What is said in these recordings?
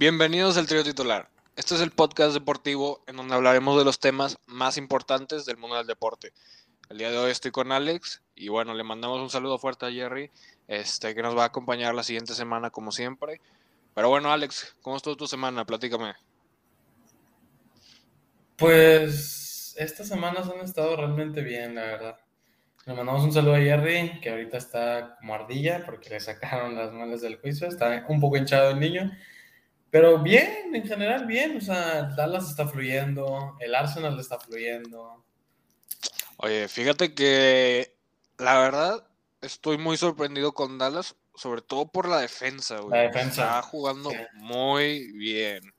Bienvenidos al trío titular. Este es el podcast deportivo en donde hablaremos de los temas más importantes del mundo del deporte. El día de hoy estoy con Alex y bueno, le mandamos un saludo fuerte a Jerry, este, que nos va a acompañar la siguiente semana como siempre. Pero bueno, Alex, ¿cómo estuvo tu semana? Platícame. Pues estas semanas han estado realmente bien, la verdad. Le mandamos un saludo a Jerry, que ahorita está como ardilla porque le sacaron las malas del juicio. Está un poco hinchado el niño. Pero bien, en general bien. O sea, Dallas está fluyendo, el Arsenal está fluyendo. Oye, fíjate que la verdad estoy muy sorprendido con Dallas, sobre todo por la defensa, güey. La defensa. Está jugando Sí. muy bien.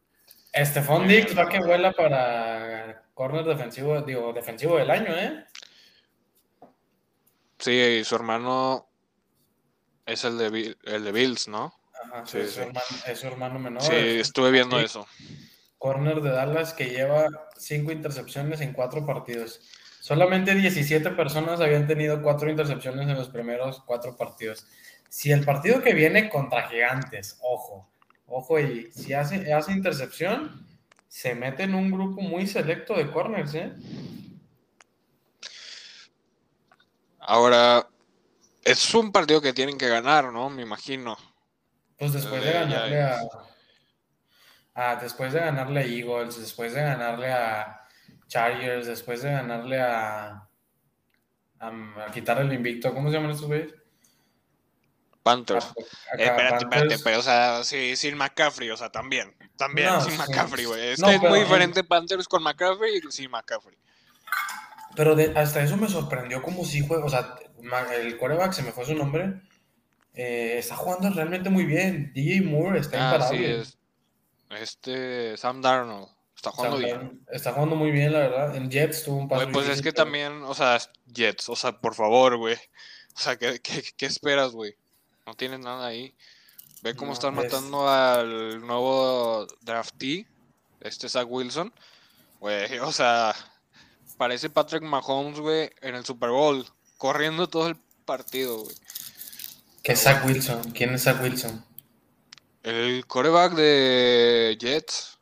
Estefan Dix va que vuela para corner defensivo, digo, defensivo del año, ¿eh? Sí, y su hermano es el de, el de Bills, ¿no? Ajá, Sí, es, sí. Su hermano, es su hermano menor. Sí, estuve viendo Sí. eso. Corner de Dallas que lleva cinco intercepciones en cuatro partidos. Solamente 17 personas habían tenido cuatro intercepciones en los primeros cuatro partidos. Si el partido que viene contra Gigantes, ojo, ojo, y si hace, hace intercepción, se mete en un grupo muy selecto de corners, ¿eh? Ahora, es un partido que tienen que ganar, ¿no? Me imagino. Pues después de ganarle a, a- después de ganarle a Eagles, después de ganarle a Chargers, después de ganarle a, a, a quitar el invicto, ¿cómo se llaman estos güeyes? Panthers. A- Eh, espérate, espérate, pero o sea, sí, sin McCaffrey, o sea, también. También, No, sin. McCaffrey, güey. Es No, que es pero muy en- diferente Panthers con McCaffrey y sin McCaffrey. Pero de- hasta eso me sorprendió como si juega, o sea, el quarterback, se me fue su nombre, eh, está jugando realmente muy bien. DJ Moore está Ah, sí, imparable. es. Este, Sam Darnold. Está jugando Está, bien. está jugando muy bien, la verdad. En Jets tuvo un paso Güey, pues es que también, o sea, Jets, o sea, por favor, güey. O sea, ¿qué, qué, qué esperas, güey? No tienes nada ahí. Ve cómo No, están ves. matando al nuevo draftee, este Zach Wilson. Güey, o sea, parece Patrick Mahomes, güey, en el Super Bowl, corriendo todo el partido, güey. ¿Qué es Zach Wilson? ¿Quién es Zach Wilson? El coreback de Jets.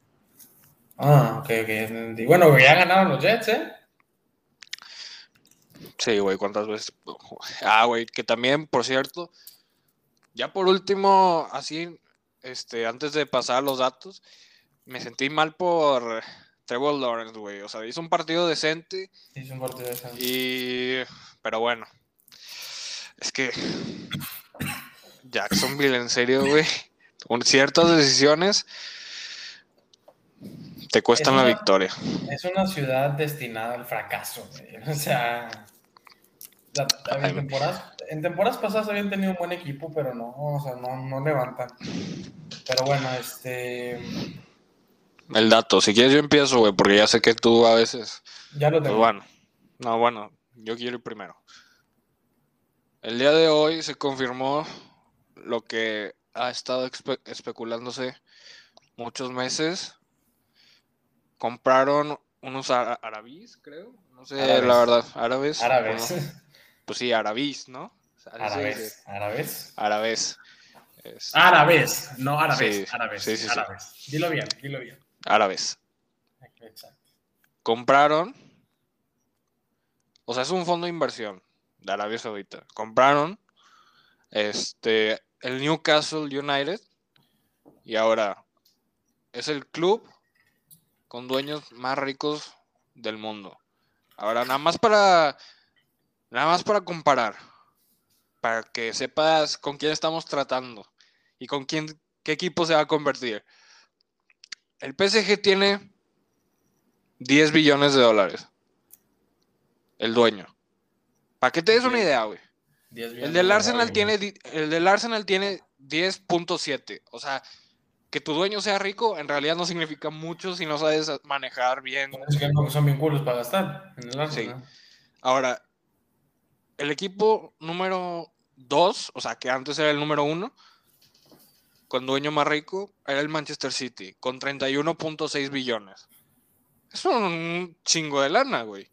Ah, ok, ok. Y bueno, ya ganaron los Jets, ¿eh? Sí, güey, ¿cuántas veces? Ah, güey, que también, por cierto, ya por último, así, este, antes de pasar los datos, me sentí mal por Trevor Lawrence, güey. O sea, hizo un partido decente Hizo un partido de San- y... Pero bueno, es que Jacksonville, en serio, güey, ciertas decisiones te cuestan la una- victoria. Es una ciudad destinada al fracaso, güey. O sea, la- en, temporadas, en temporadas pasadas habían tenido un buen equipo, pero no, o sea, no, no levantan. Pero bueno, este, El dato, si quieres yo empiezo, güey, porque ya sé que tú a veces... ya lo Pues tengo. bueno, no, bueno, yo quiero ir primero. El día de hoy se confirmó lo que ha estado espe- especulándose muchos meses. Compraron unos ara- arabíes, creo. No sé, Árabes. la verdad, árabes. Árabes. pues sí, arabís, ¿no? Árabes. Árabes. Árabes. Árabes, no árabes, Sí, árabes, sí, sí, sí. árabes. Dilo bien, dilo bien. árabes. Exacto. compraron, o sea, es un fondo de inversión de Arabia Saudita. Compraron este el Newcastle United y ahora es el club con dueños más ricos del mundo. Ahora nada más para nada más para comparar, para que sepas con quién estamos tratando y con quién qué equipo se va a convertir. El PSG tiene 10 billones de dólares. El dueño. Para que te des una idea, güey. 10 El del de Arsenal tiene el del Arsenal tiene 10.7. O sea, que tu dueño sea rico en realidad no significa mucho si no sabes manejar bien. Es que no, son bien culos para gastar en el Arsenal. Ahora, el equipo número 2, o sea, que antes era el número 1, con dueño más rico, era el Manchester City, con 31.6 billones. Es un chingo de lana, güey.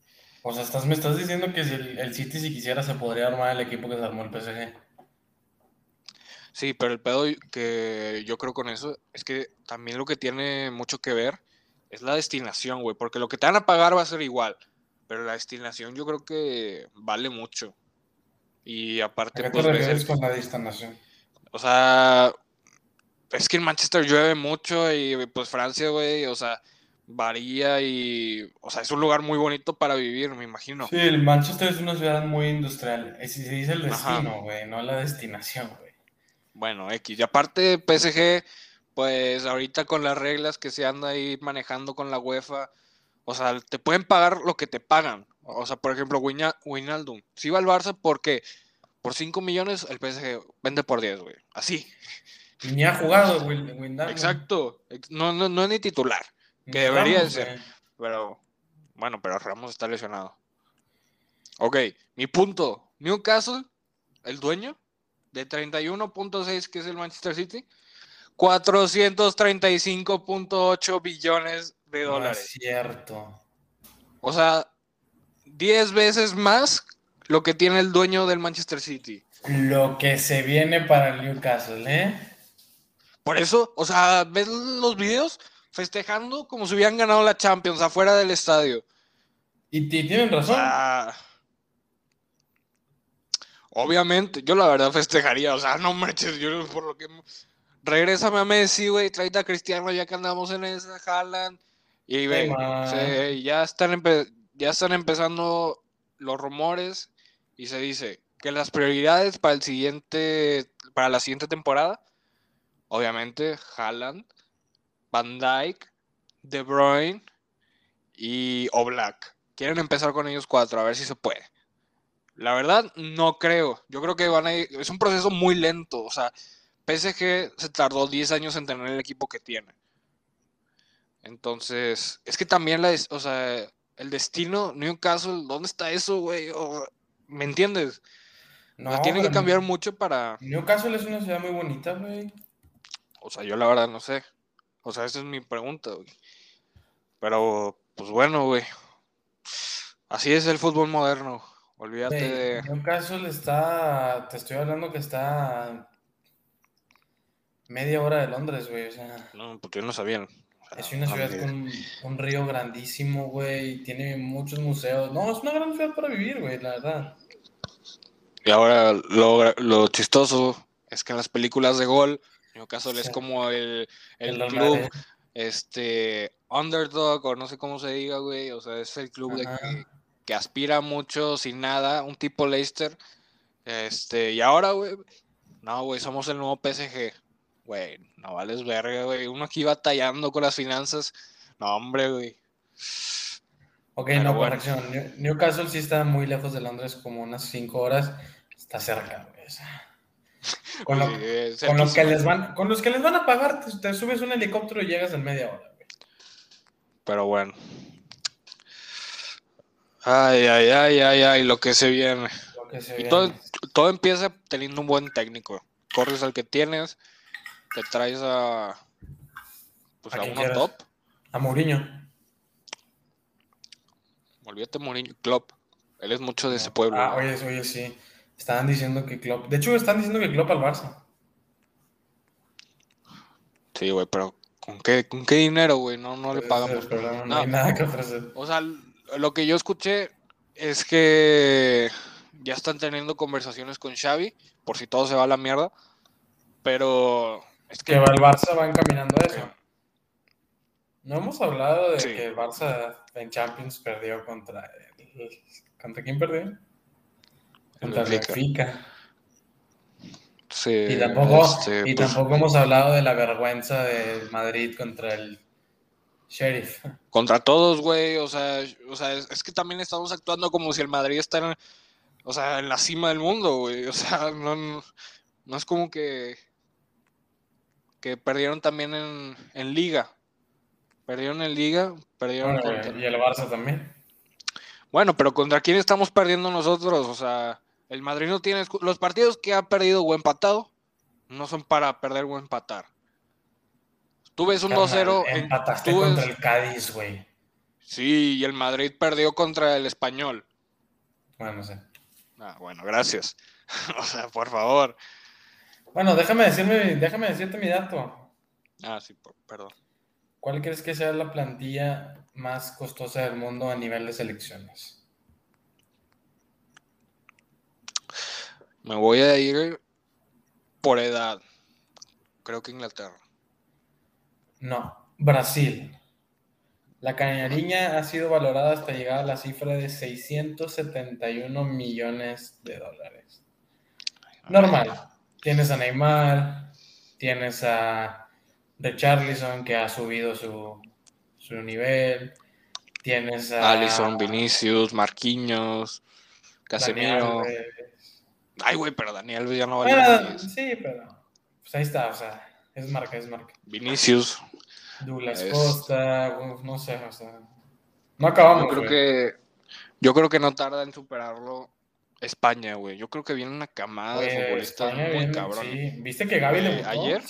O sea, estás, me estás diciendo que si el, el City, si quisiera, se podría armar el equipo que se armó el PSG. Sí, pero el pedo que yo creo con eso es que también lo que tiene mucho que ver es la destinación, güey, porque lo que te van a pagar va a ser igual, pero la destinación yo creo que vale mucho. Y aparte, ¿A qué te pues, ves refieres el- con la destinación? o sea, es que en Manchester llueve mucho y pues Francia, güey, o sea, varía y, o sea, es un lugar muy bonito para vivir, me imagino. Sí, el Manchester es una ciudad muy industrial. Si se dice el destino, güey, no la destinación, güey. Bueno, X. Y aparte, PSG, pues ahorita con las reglas que se anda ahí manejando con la UEFA, o sea, te pueden pagar lo que te pagan. O sea, por ejemplo, Wijnaldum. Si va al Barça porque por 5 millones el PSG vende por 10, güey. Así. Ni ha jugado, güey. Wijnaldum. Exacto. Ex- No, no, no es ni titular. Que debería Ramos, de ser. güey. Pero, bueno, pero Ramos está lesionado. Ok, mi punto. Newcastle, el dueño, de 31.6, que es el Manchester City, 435.8 billones de No dólares. es cierto. O sea, 10 veces más lo que tiene el dueño del Manchester City. Lo que se viene para el Newcastle, ¿eh? Por eso, o sea, ves los videos festejando como si hubieran ganado la Champions afuera del estadio. Y, ti- tienen razón. obviamente, yo la verdad festejaría, o sea, no manches, yo por lo que... Regrésame a Messi, güey, tráete a Cristiano ya que andamos en esa, Haaland. Y, ve, man. se- ya, están empe- ya están empezando los rumores y se dice que las prioridades para el siguiente, para la siguiente temporada, obviamente, Haaland, Van Dijk, De Bruyne y Oblak. Quieren empezar con ellos cuatro, a ver si se puede. La verdad, no creo. Yo creo que van a ir. Es un proceso muy lento. O sea, PSG se tardó 10 años en tener el equipo que tiene. Entonces, es que también la, o sea, el destino, Newcastle, ¿dónde está eso, güey? ¿Me entiendes? no, o sea, tiene que cambiar mucho para. Newcastle es una ciudad muy bonita, güey. O sea, yo la verdad no sé. O sea, esa es mi pregunta, güey. Pero, pues bueno, güey. Así es el fútbol moderno. Olvídate de. Newcastle está, te estoy hablando que está media hora de Londres, güey. O sea, No, porque no sabían. O sea, es una no ciudad con un, un río grandísimo, güey. Tiene muchos museos. No, es una gran ciudad para vivir, güey, la verdad. Y ahora lo, lo chistoso es que en las películas de gol, Newcastle es Sí. como el, el club, Madrid. este, underdog, o no sé cómo se diga, güey. O sea, es el club de que, que aspira mucho sin nada, un tipo Leicester. Este, y ahora, güey, no, güey, somos el nuevo PSG. Güey, no vales verga, güey. Uno aquí batallando con las finanzas. No, hombre, güey. Ok, Pero no, bueno. corrección. New- Newcastle sí está muy lejos de Londres, como unas 5 horas. Está cerca, güey. Con, lo, Sí, eh, con lo que les van, con los que les van a pagar, te, te subes un helicóptero y llegas en media hora, güey. Pero bueno. Ay, ay, ay, ay, ay, lo que se viene. Lo que se Y viene. todo, todo empieza teniendo un buen técnico. Corres al que tienes, te traes a, pues A a uno top. A Mourinho. Olvídate Mourinho, Klopp. Él es mucho de ese pueblo. Ah, oye, oye, sí. Estaban diciendo que Klopp. De hecho, están diciendo que Klopp al Barça. Sí, güey, pero ¿con qué, con qué dinero, güey? No, no le Ese es pagamos. el problema, no, No. hay nada que ofrecer. O sea, lo que yo escuché es que ya están teniendo conversaciones con Xavi, por si todo se va a la mierda. Pero es que Que el Barça va encaminando a eso. No hemos hablado de Sí. que el Barça en Champions perdió contra. el- ¿Contra quién perdió? Benfica. Sí, Y tampoco, este, y pues, tampoco hemos hablado de la vergüenza del Madrid contra el Sheriff. contra todos, güey. O sea, o sea es, es que también estamos actuando como si el Madrid está en, o sea, en la cima del mundo, güey. O sea, no, no, no es como que, que perdieron también en, en Liga. Perdieron en Liga, perdieron Bueno, contra- y el Barça también. Bueno, pero ¿contra quién estamos perdiendo nosotros? O sea, el Madrid no tiene... Los partidos que ha perdido o empatado no son para perder o empatar. Tú ves un Carnal, 2-0... en- Empataste ves- contra el Cádiz, güey. Sí, y el Madrid perdió contra el Español. Bueno, no sé. Ah, bueno, gracias. o sea, por favor. Bueno, déjame, decirme, déjame decirte mi dato. Ah, sí, perdón. ¿Cuál crees que sea la plantilla más costosa del mundo a nivel de selecciones? Me voy a ir por edad. Creo que Inglaterra. No, Brasil. La cañariña ha sido valorada hasta llegar a la cifra de 671 millones de dólares. Normal. Tienes a Neymar, tienes a Richarlison que ha subido su, su nivel, tienes a Alison, Vinicius, Marquinhos, Casemiro. Ay, güey, pero Daniel ya no vale. Bueno, sí, pero pues ahí está, o sea, es marca, es marca. Vinicius. Douglas Costa, no sé, o sea, no acabamos. Yo creo que yo creo que no tarda en superarlo España, güey. Yo creo que viene una camada de futbolistas muy cabrón. Sí. ¿Viste que Gaby debutó? ¿Ayer?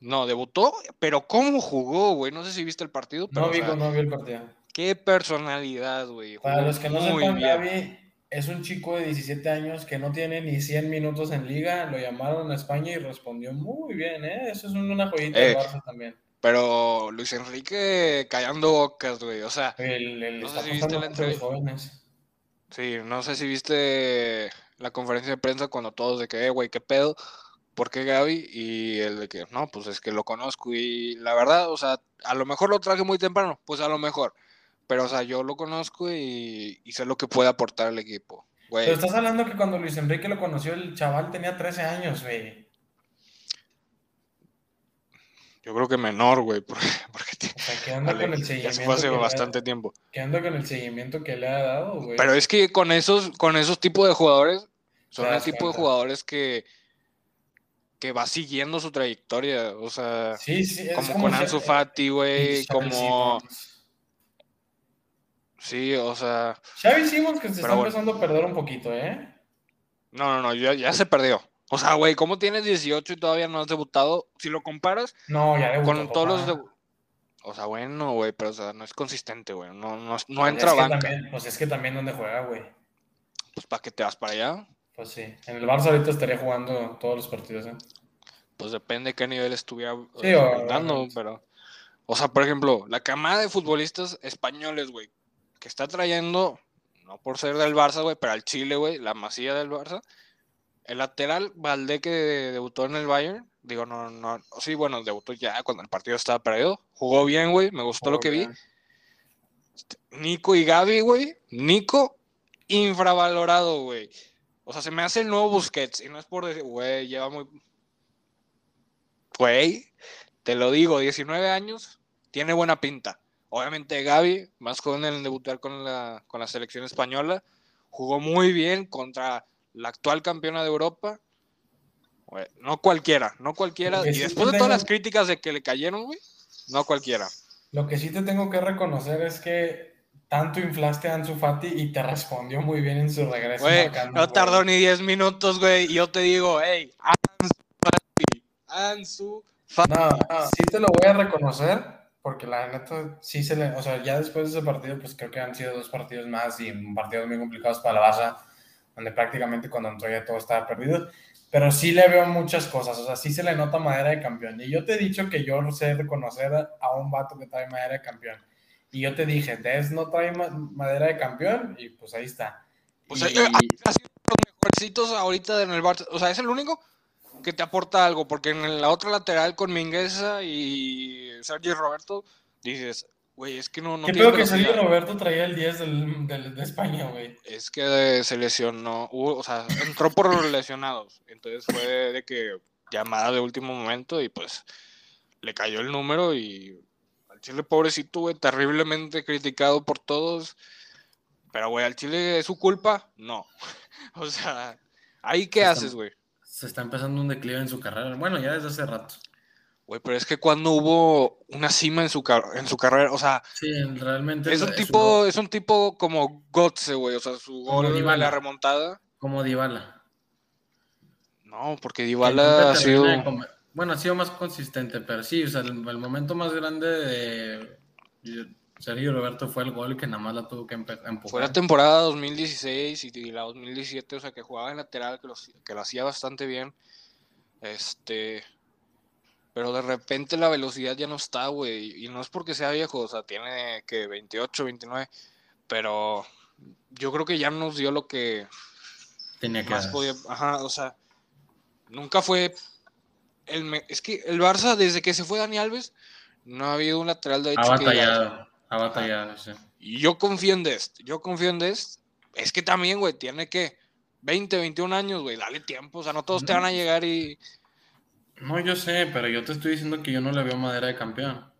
No, debutó, pero ¿cómo jugó, güey? No sé si viste el partido. no, vi, no vi el partido. Qué personalidad, güey. Para los que no sepan, Gaby es un chico de 17 años que no tiene ni 100 minutos en liga. Lo llamaron a España y respondió muy bien, ¿eh? Eso es una joyita de eh, Barça también. Pero Luis Enrique callando bocas, güey. O sea, no sé si viste la entrevista. Sí, no sé si viste la conferencia de prensa cuando todos de que, eh, güey, qué pedo, ¿por qué Gaby? Y el de que, no, pues es que lo conozco y la verdad, o sea, a lo mejor lo traje muy temprano, pues a lo mejor, pero o sea, yo lo conozco y, sé lo que puede aportar al equipo. Güey. Pero estás hablando que cuando Luis Enrique lo conoció, el chaval tenía 13 años, güey. Yo creo que menor, güey, porque, quedando con el seguimiento. hace bastante tiempo. Quedando con el seguimiento que le ha dado, güey. Pero es que con esos, con esos tipos de jugadores, son el tipo de jugadores que, que va siguiendo su trayectoria. O sea, como, con Ansu Fati, güey, como. Sí, o sea. Xavi Simons que se está empezando a perder un poquito, ¿eh? No, no, no, ya se perdió. O sea, güey, ¿cómo tienes 18 y todavía no has debutado? Si lo comparas no, ya con todos los O sea, bueno, güey, pero o sea, no es consistente, güey. No, no, no entra banca. pues es que también donde juega, güey. Pues ¿para qué te vas para allá? Pues sí. En el Barça ahorita estaría jugando todos los partidos, ¿eh? Pues depende de qué nivel estuviera sí, dando, pero... O sea, por ejemplo, la camada de futbolistas españoles, güey, que está trayendo, no por ser del Barça, güey, pero al Chile, güey, la masía del Barça, el lateral Valdé que debutó en el Bayern, digo, no, no, sí, bueno, debutó ya cuando el partido estaba perdido. Jugó bien, güey, me gustó lo que vi. Nico y Gaby, güey. Nico, infravalorado, güey. O sea, se me hace el nuevo Busquets. Y no es por decir, güey, lleva muy. Güey, te lo digo, 19 años, tiene buena pinta. Obviamente Gaby, más joven en debutar con la, con la selección española, jugó muy bien contra la actual campeona de Europa. no cualquiera, no cualquiera. Y después de todas las críticas de que le cayeron, güey, no cualquiera. Lo que sí te tengo que reconocer es que tanto inflaste a Ansu Fati y te respondió muy bien en su regreso. Güey, no tardó ni 10 minutos, güey, y yo te digo, hey, Ansu Fati, Ansu Fati. No, sí te lo voy a reconocer, porque la neta sí se le, o sea, ya después de ese partido, pues creo que han sido dos partidos más y partidos muy complicados para la Barça donde prácticamente cuando entró ya todo estaba perdido, pero sí le veo muchas cosas, o sea, sí se le nota madera de campeón. Y yo te he dicho que yo sé reconocer a un vato que trae madera de campeón. Y yo te dije, Des no trae madera de campeón, y pues ahí está. Sea, y... ha sido los mejorcitos ahorita en el Barça, o sea, es el único que te aporta algo, porque en la otra lateral con Mingueza y Sergio Roberto, dices, Güey, es que no. no ¿Qué pedo que Sergio Roberto traía el 10 del, del, de España, güey? Es que se lesionó, o sea, entró por los lesionados. Entonces fue de que llamada de último momento y pues le cayó el número y al Chile pobrecito, güey, terriblemente criticado por todos. Pero, güey, al Chile es su culpa, no. o sea, ¿ahí qué haces, güey? Se está empezando un declive en su carrera. Bueno, ya desde hace rato. Güey, pero es que cuando hubo una cima en su, en su carrera, o sea. Sí, realmente. Es un, tipo, es un tipo como Gotze, güey. O sea, su gol de la remontada. Como Dybala. No, porque Dybala ha sido. Bueno, ha sido más consistente, pero sí, o sea, el, momento más grande de Sergio Roberto fue el gol que nada más la tuvo que empujar. Fue la temporada 2016 y la 2017, o sea, que jugaba en lateral, que lo, que lo hacía bastante bien Este. Pero de repente la velocidad ya no está, güey. Y no es porque sea viejo, o sea, tiene que 28, 29. Pero yo creo que ya nos dio lo que tenía que más podía. Ajá, o sea, nunca fue. El Es que el Barça, desde que se fue Dani Alves, no ha habido un lateral de hecho. Ha batallado, ha batallado, sí. Y yo confío en Dest. Yo confío en Dest. Es que también, güey, tiene que 20, 21 años, güey, dale tiempo. O sea, no todos te van a llegar y. No, yo sé, pero yo te estoy diciendo que yo no le veo madera de campeón.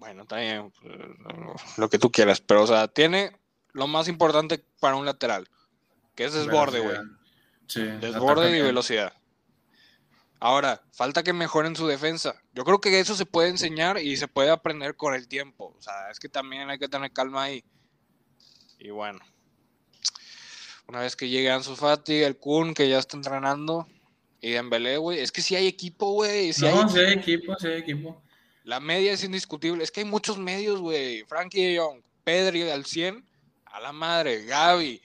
Bueno, también, pues, lo que tú quieras, pero o sea, tiene lo más importante para un lateral, que es desborde, güey. Sí, desborde y velocidad. Ahora, falta que mejoren su defensa. Yo creo que eso se puede enseñar y se puede aprender con el tiempo. O sea, es que también hay que tener calma ahí. Y bueno, una vez que llegue Ansu Fati, el Kun, que ya está entrenando, y Dembélé, güey. Es que si hay equipo, güey. Si no, hay... hay equipo, sí hay equipo. La media es indiscutible. Es que hay muchos medios, güey. Frankie de Jong, Pedri al 100, a la madre, Gaby,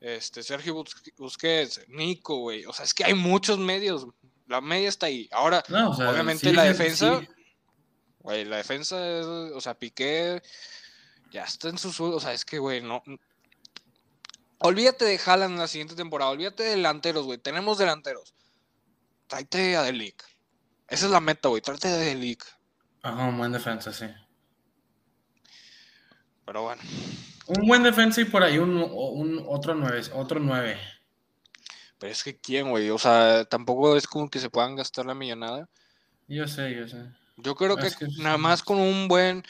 este, Sergio Busquets, Nico, güey. O sea, es que hay muchos medios. La media está ahí. Ahora, obviamente la defensa, güey, la defensa, o sea, Piqué ya está en su O sea, es que, güey, no. Olvídate de Haaland en la siguiente temporada. Olvídate de delanteros, güey. Tenemos delanteros tráete a Delic. Esa es la meta, güey. Tráete a Delic. Ajá, un buen defensa, sí. Pero bueno. Un buen defensa y por ahí un, un otro nueve, otro nueve. Pero es que quién, güey. O sea, tampoco es como que se puedan gastar la millonada. Yo sé, yo sé. Yo creo que, nada más con un buen,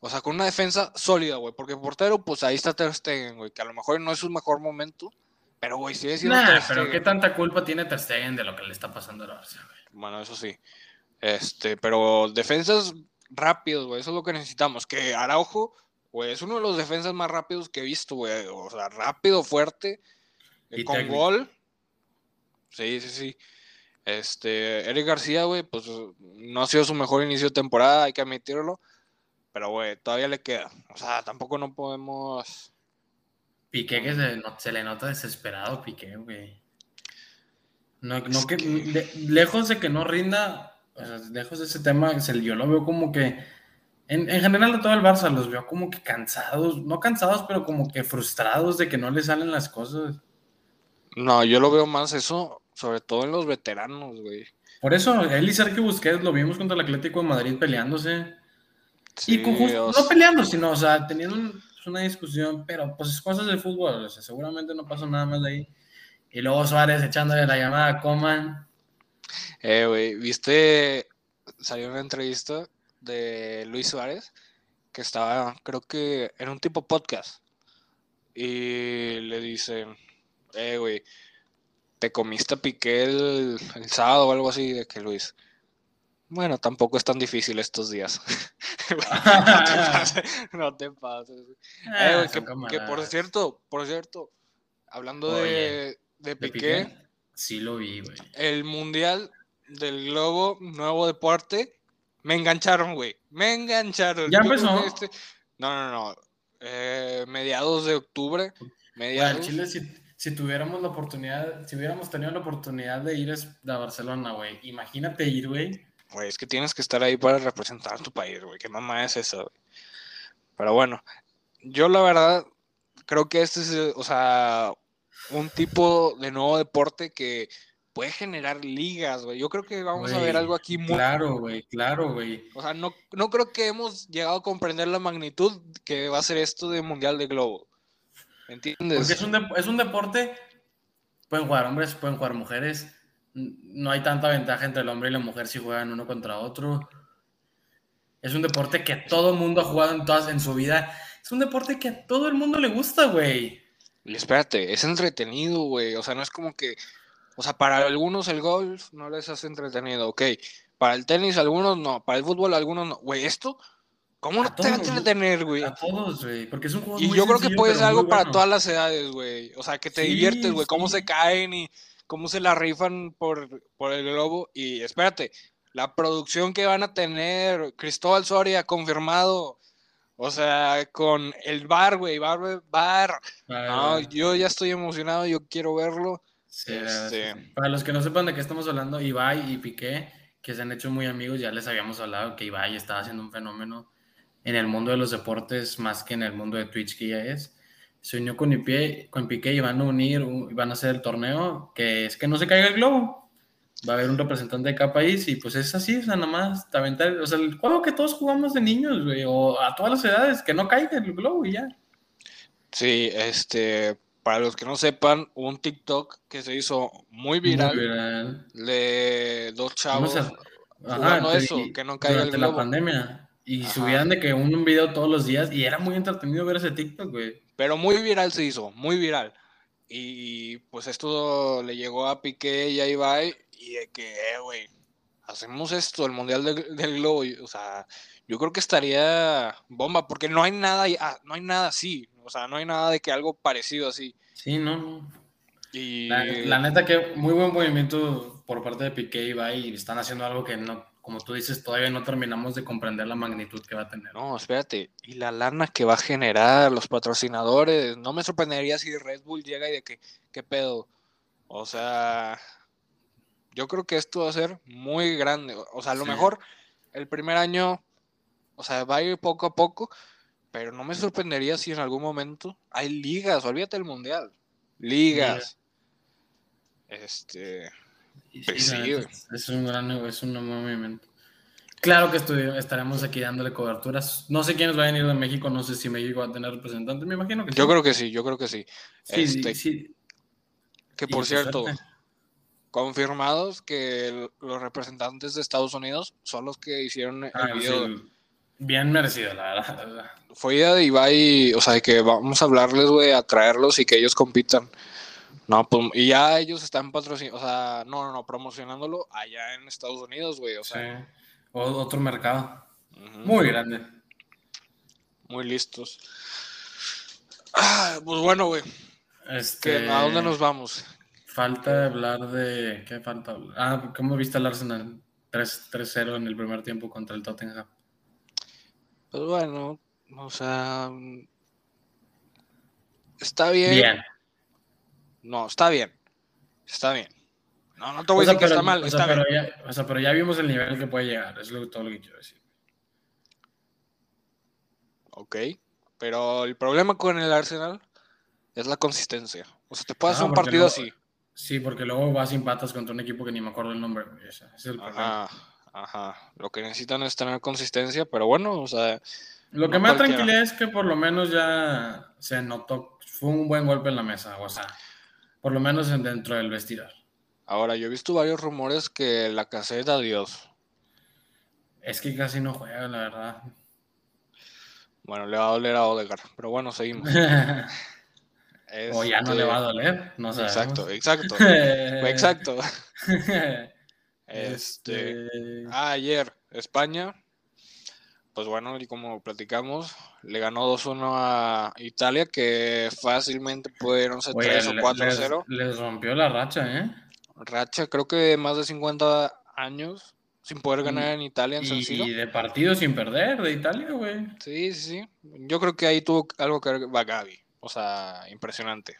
o sea, con una defensa sólida, güey. Porque portero, pues ahí está Ter Stegen, güey. Que a lo mejor no es su mejor momento. Pero, güey, sigue siendo. Nah, pero ¿qué tanta culpa tiene Ter Stegen de lo que le está pasando a la Barça, güey? Bueno, eso sí. Este, pero defensas rápidos, güey, eso es lo que necesitamos. Que Araujo, güey, es uno de los defensas más rápidos que he visto, güey. O sea, rápido, fuerte, con gol. Sí, sí, sí. Este, Eric García, güey, pues no ha sido su mejor inicio de temporada, hay que admitirlo. Pero, güey, todavía le queda. O sea, tampoco no podemos Piqué que se, le nota desesperado, Piqué, güey. No, que, lejos de que no rinda, lejos de ese tema, yo lo veo como que, en, general de todo el Barça, los veo como que cansados, no cansados, pero como que frustrados de que no le salen las cosas. No, yo lo veo más eso, sobre todo en los veteranos, güey. Por eso, él y Sergio Busquets lo vimos contra el Atlético de Madrid peleándose. y no peleando, sino, o sea, teniendo un, una discusión, pero pues es cosas de fútbol, o sea, seguramente no pasó nada más de ahí. Y luego Suárez echándole la llamada a Coman. Eh, güey, ¿viste? Salió una entrevista de Luis Suárez que estaba, creo que en un tipo podcast. Y le dicen, eh, güey, te comiste a Piqué el, el sábado o algo así, de que Luis bueno, tampoco es tan difícil estos días. no te pases. Ah, eh, que, por cierto, por cierto, hablando de, de, Piqué, sí lo vi, güey. El mundial del globo, nuevo deporte, me engancharon, güey. Me engancharon. ¿Ya empezó? Este... No, no, no. Eh, mediados de octubre. Mediados. Chile, si, tuviéramos la oportunidad, si hubiéramos tenido la oportunidad de ir a Barcelona, güey, imagínate ir, güey Güey, es que tienes que estar ahí para representar a tu país, güey. ¿Qué mamá es eso, Pero bueno, yo la verdad creo que este es, o sea, un tipo de nuevo deporte que puede generar ligas, güey. Yo creo que vamos a ver algo aquí muy... Claro, güey, claro, güey. O sea, no, no creo que hemos llegado a comprender la magnitud que va a ser esto de Mundial de Globo. ¿Entiendes? Porque es un, es un deporte, pueden jugar hombres, pueden jugar mujeres, no hay tanta ventaja entre el hombre y la mujer si juegan uno contra otro. Es un deporte que todo el mundo ha jugado en, todas, en su vida. Es un deporte que a todo el mundo le gusta, güey. Y espérate, es entretenido, güey. O sea, no es como que. O sea, para algunos el golf no les hace entretenido, ok. Para el tenis, algunos no. Para el fútbol, algunos no. Güey, esto. ¿Cómo no te va a entretener, güey? A todos, güey. Porque es un juego Y yo creo que puede ser algo para todas las edades, güey. O sea, que te diviertes, güey. Cómo se caen y cómo se la rifan por, por el globo. Y espérate, la producción que van a tener, Cristóbal Soria confirmado. O sea, con el bar, güey, bar, bar. no, yo ya estoy emocionado, yo quiero verlo. Sí, este... Para los que no sepan de qué estamos hablando, Ibai y Piqué, que se han hecho muy amigos, ya les habíamos hablado que Ibai estaba haciendo un fenómeno en el mundo de los deportes más que en el mundo de Twitch que ya es. Se unió con, Piqué, con Piqué y van a unir, van a hacer el torneo, que es que no se caiga el globo va a haber un representante de cada país y pues es así, o sea, nada más aventar, o sea, el juego que todos jugamos de niños, güey, o a todas las edades, que no caiga el globo y ya. Sí, este, para los que no sepan, un TikTok que se hizo muy viral, de dos chavos jugando eso, que no caiga el globo. la pandemia. Y subían de que un, un video todos los días y era muy entretenido ver ese TikTok, güey. Pero muy viral se hizo, muy viral. Y pues esto le llegó a Piqué y a Ibai y de que, eh, güey, hacemos esto, el Mundial del, Globo, o sea, yo creo que estaría bomba, porque no hay nada, ah, no hay nada así, o sea, no hay nada de que algo parecido así. Sí, no, Y... La, neta que muy buen movimiento por parte de Piqué y Ibai, y están haciendo algo que no, como tú dices, todavía no terminamos de comprender la magnitud que va a tener. No, espérate, y la lana que va a generar, los patrocinadores, no me sorprendería si Red Bull llega y de que, ¿qué pedo? O sea, yo creo que esto va a ser muy grande. O sea, a lo mejor el primer año, o sea, va a ir poco a poco, pero no me sorprendería si en algún momento hay ligas, olvídate del mundial, ligas. Este. Pues es un gran es un movimiento. Claro que estaremos aquí dándole coberturas. No sé quiénes van a ir de México, no sé si México va a tener representantes, me imagino que sí. Yo creo que sí, yo creo que sí. sí, este, sí. Que por cierto, confirmados que los representantes de Estados Unidos son los que hicieron el ah, video. Bien merecido, la verdad. Fue idea de Ibai, o sea, de que vamos a hablarles, güey, a traerlos y que ellos compitan. No, pues, y ya ellos están patrocinando, o sea, no, no, no, promocionándolo allá en Estados Unidos, güey, o sea. Sí. otro mercado. Muy grande. Muy listos. Ah, pues bueno, güey. Este... ¿A dónde nos vamos? Falta hablar de. ¿Qué falta? Ah, ¿cómo viste al Arsenal? 3-0 en el primer tiempo contra el Tottenham. Pues bueno, o sea. Está bien. Bien. No, está bien. Está bien. No, no te voy a decir que está mal. está pero Ya, o sea, pero ya vimos el nivel que puede llegar. Es lo, todo lo que quiero decir. Ok. Pero el problema con el Arsenal es la consistencia. O sea, te puedes hacer un partido así. Sí, porque luego vas sin patas contra un equipo que ni me acuerdo el nombre. ajá, ajá. Lo que necesitan es tener consistencia, pero bueno, o sea. Lo que me da tranquilidad es que por lo menos ya se notó, fue un buen golpe en la mesa, o sea, por lo menos dentro del vestidor. Ahora, yo he visto varios rumores que la caseta, adiós. Es que casi no juega, la verdad. Bueno, le va a doler a Odegar, pero bueno, seguimos. o ya no le va a doler, no sé. Exacto, exacto. exacto. este, este ah, ayer, España, pues bueno, y como platicamos, le ganó 2-1 a Italia, que fácilmente pudieron ser 3 o 4-0. Les, rompió la racha, ¿eh? Racha, creo que más de 50 años sin poder ganar en Italia en San Siro. Y de partido sin perder de Italia, güey. Sí, sí, sí. Yo creo que ahí tuvo algo que ver Gaby. O sea, impresionante.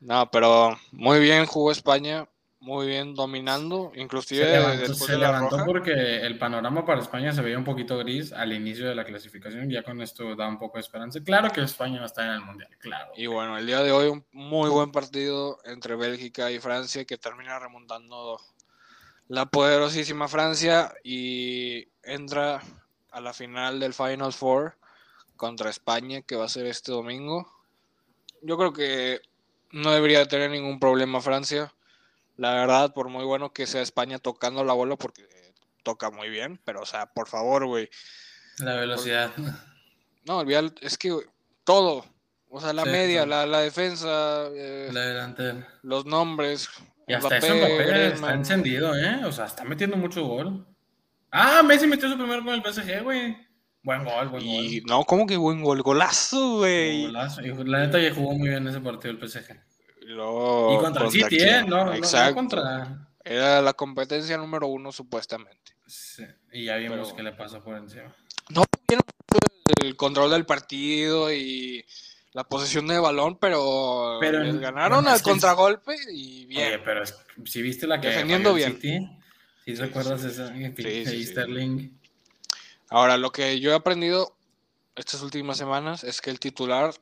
No, pero muy bien jugó España, muy bien dominando, inclusive se levantó, se levantó porque el panorama para España se veía un poquito gris al inicio de la clasificación, ya con esto da un poco de esperanza. Claro que España va a estar en el Mundial, claro. Y bueno, el día de hoy un muy buen partido entre Bélgica y Francia que termina remontando la poderosísima Francia y entra a la final del Final Four contra España, que va a ser este domingo. Yo creo que no debería tener ningún problema Francia. La verdad, por muy bueno que sea España tocando la bola, porque toca muy bien, pero o sea, por favor, güey. La velocidad. No, es que todo. O sea, la media, la, defensa, eh, la delantera. los nombres. Y hasta eso está encendido, ¿eh? O sea, está metiendo mucho gol. Ah, Messi metió su primer gol en el PSG, güey. Buen gol, buen y, No, ¿cómo que buen gol? Golazo, güey. Golazo. La neta ya jugó muy bien ese partido el PSG. Y contra el City, ¿eh? No, Exacto. contra... Era la competencia número uno, supuestamente. Sí. Y ya vimos que qué le pasó por encima. No, el control del partido y la posesión de balón, pero, Pero les ganaron al que- contragolpe y bien. Oye, pero es- si viste la que Defendiendo bien. City, si recuerdas esa que Sí, sí, sí. Sterling. Ahora, lo que yo he aprendido estas últimas semanas es que el titular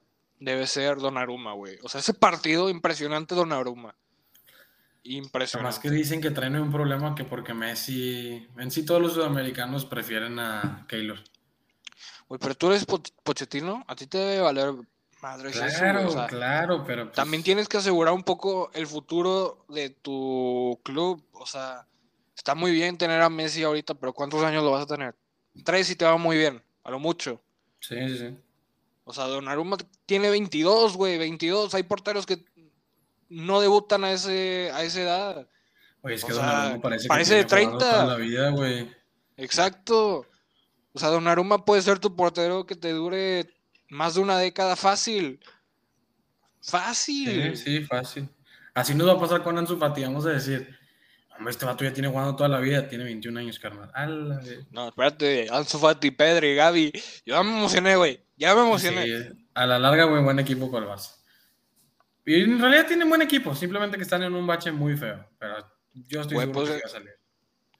debe ser Donnarumma, güey. O sea, ese partido impresionante Donnarumma. Además Impresionante. que dicen que traen un problema que porque Messi, en sí todos los sudamericanos prefieren a Keylor. Güey, pero tú eres Po- Pochettino, a ti te debe valer madre Claro, güey. O sea, claro, pero pues, también tienes que asegurar un poco el futuro de tu club. O sea, está muy bien tener a Messi ahorita, pero ¿cuántos años lo vas a tener? Tres y te va muy bien, a lo mucho. Sí, sí, sí. O sea, Donnarumma tiene 22, güey, 22. Hay porteros que no debutan a, ese, a esa edad. Oye, es O que sea, Donnarumma parece que parece de tiene jugando 30. toda la vida, güey. Exacto. O sea, Donnarumma puede ser tu portero que te dure más de una década fácil. Fácil. Sí, sí, fácil. Así nos va a pasar con Ansu Fati, vamos a decir, hombre, este vato ya tiene jugando toda la vida, tiene 21 años, carnal. No, espérate, Ansu Fati, Pedri, Gaby. Yo ya me emocioné, güey. Ya me emocioné. Sí, a la larga, güey, buen equipo para el Barça. Y en realidad tienen buen equipo, simplemente que están en un bache muy feo. Pero yo estoy seguro pues, que va a salir.